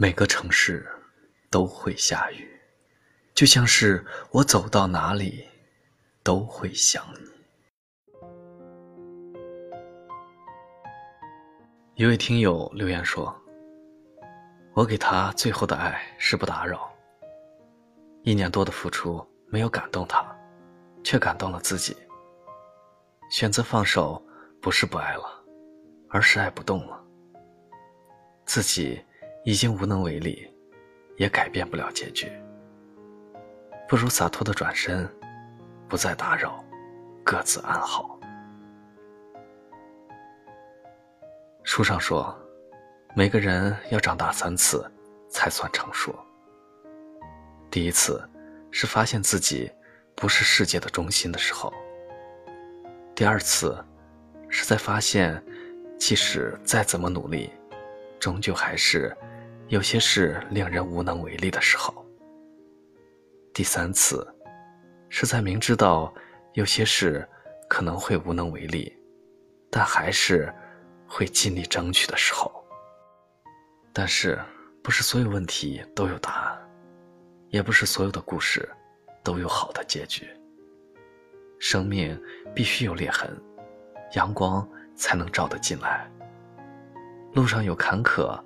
每个城市都会下雨，就像是我走到哪里都会想你。一位听友留言说：“我给他最后的爱是不打扰。一年多的付出没有感动他，却感动了自己。选择放手，不是不爱了，而是爱不动了。自己。”已经无能为力，也改变不了结局。不如洒脱的转身，不再打扰，各自安好。书上说，每个人要长大三次，才算成熟。第一次是发现自己不是世界的中心的时候；第二次是在发现，即使再怎么努力，终究还是。有些事令人无能为力的时候。第三次，是在明知道有些事可能会无能为力，但还是会尽力争取的时候。但是，不是所有问题都有答案，也不是所有的故事都有好的结局。生命必须有裂痕，阳光才能照得进来。路上有坎坷。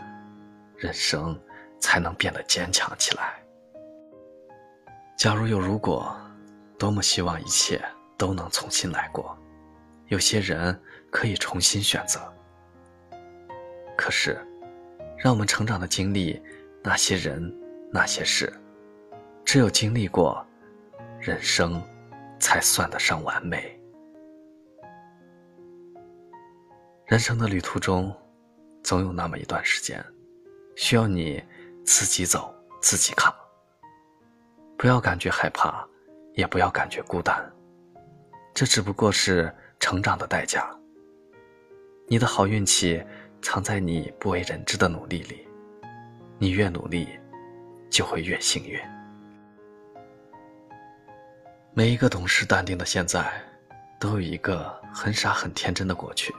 人生才能变得坚强起来。假如有如果，多么希望一切都能重新来过。有些人可以重新选择，可是，让我们成长的经历，那些人，那些事，只有经历过，人生才算得上完美。人生的旅途中，总有那么一段时间。需要你自己走，自己扛。不要感觉害怕，也不要感觉孤单，这只不过是成长的代价。你的好运气藏在你不为人知的努力里，你越努力，就会越幸运。每一个懂事淡定的现在，都有一个很傻很天真的过去；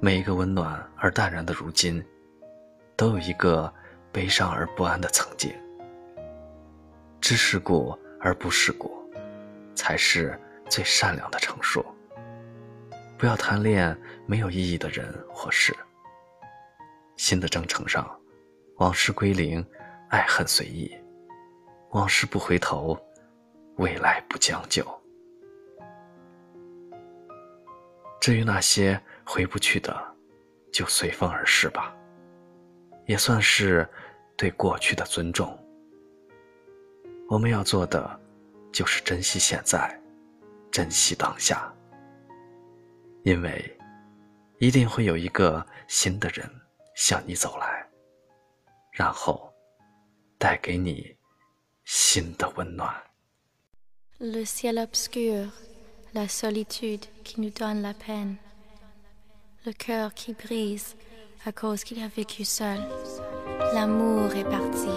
每一个温暖而淡然的如今。都有一个悲伤而不安的曾经，知世故而不世故，才是最善良的成熟。不要贪恋没有意义的人或事。新的征程上，往事归零，爱恨随意，往事不回头，未来不将就。至于那些回不去的，就随风而逝吧。也算是对过去的尊重。我们要做的，就是珍惜现在，珍惜当下。因为，一定会有一个新的人向你走来，然后带给你新的温暖。À cause qu'il a vécu seul. L'amour est parti,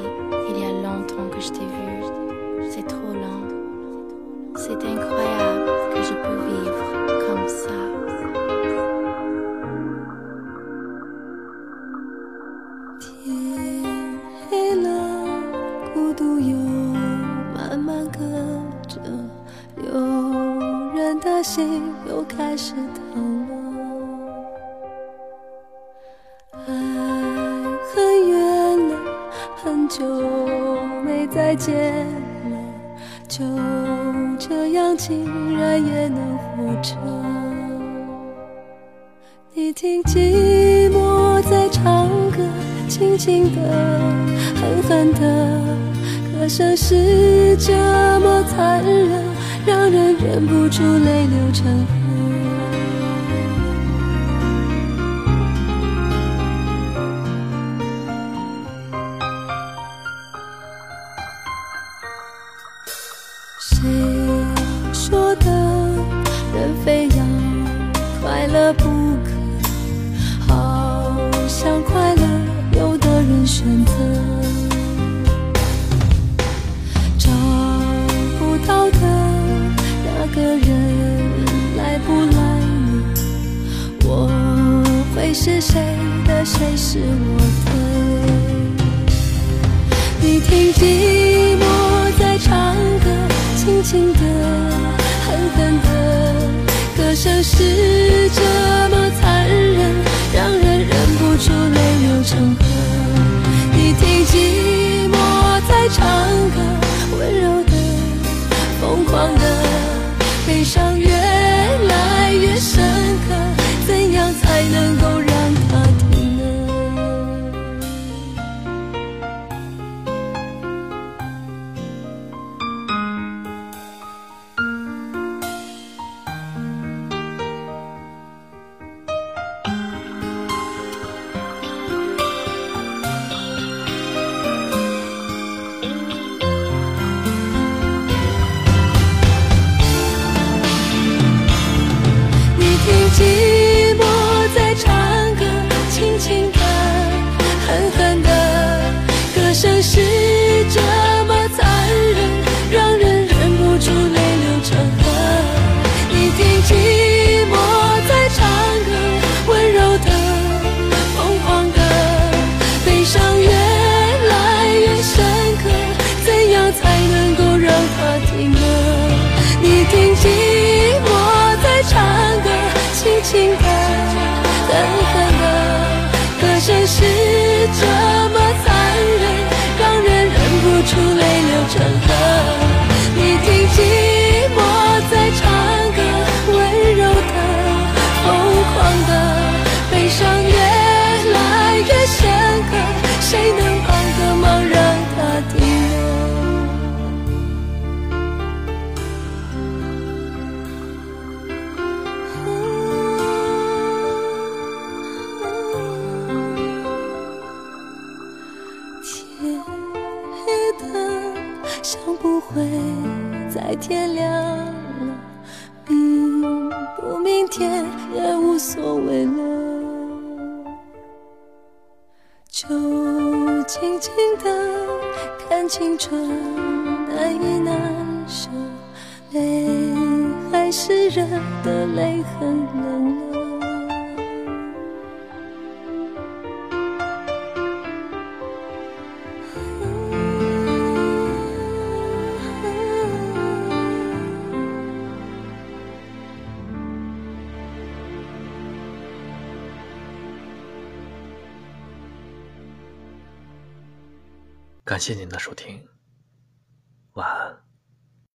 il y a longtemps que je t'ai vu, c'est trop lent. C'est incroyable que je peux vivre comme ça. 就没再见了，就这样竟然也能活着。你听寂寞在唱歌，轻轻的，狠狠的，歌声是这么残忍，让人忍不住泪流成河。了不可，好像快乐，有的人选择找不到的那个人来不来呢？我会是谁的，谁是我的？你听，寂寞在唱歌，轻轻的，狠狠的，歌声是。忘了在天亮了，明不明天也无所谓了，就静静的看青春难以难舍，泪还是热的，泪很冷了。感谢您的收听。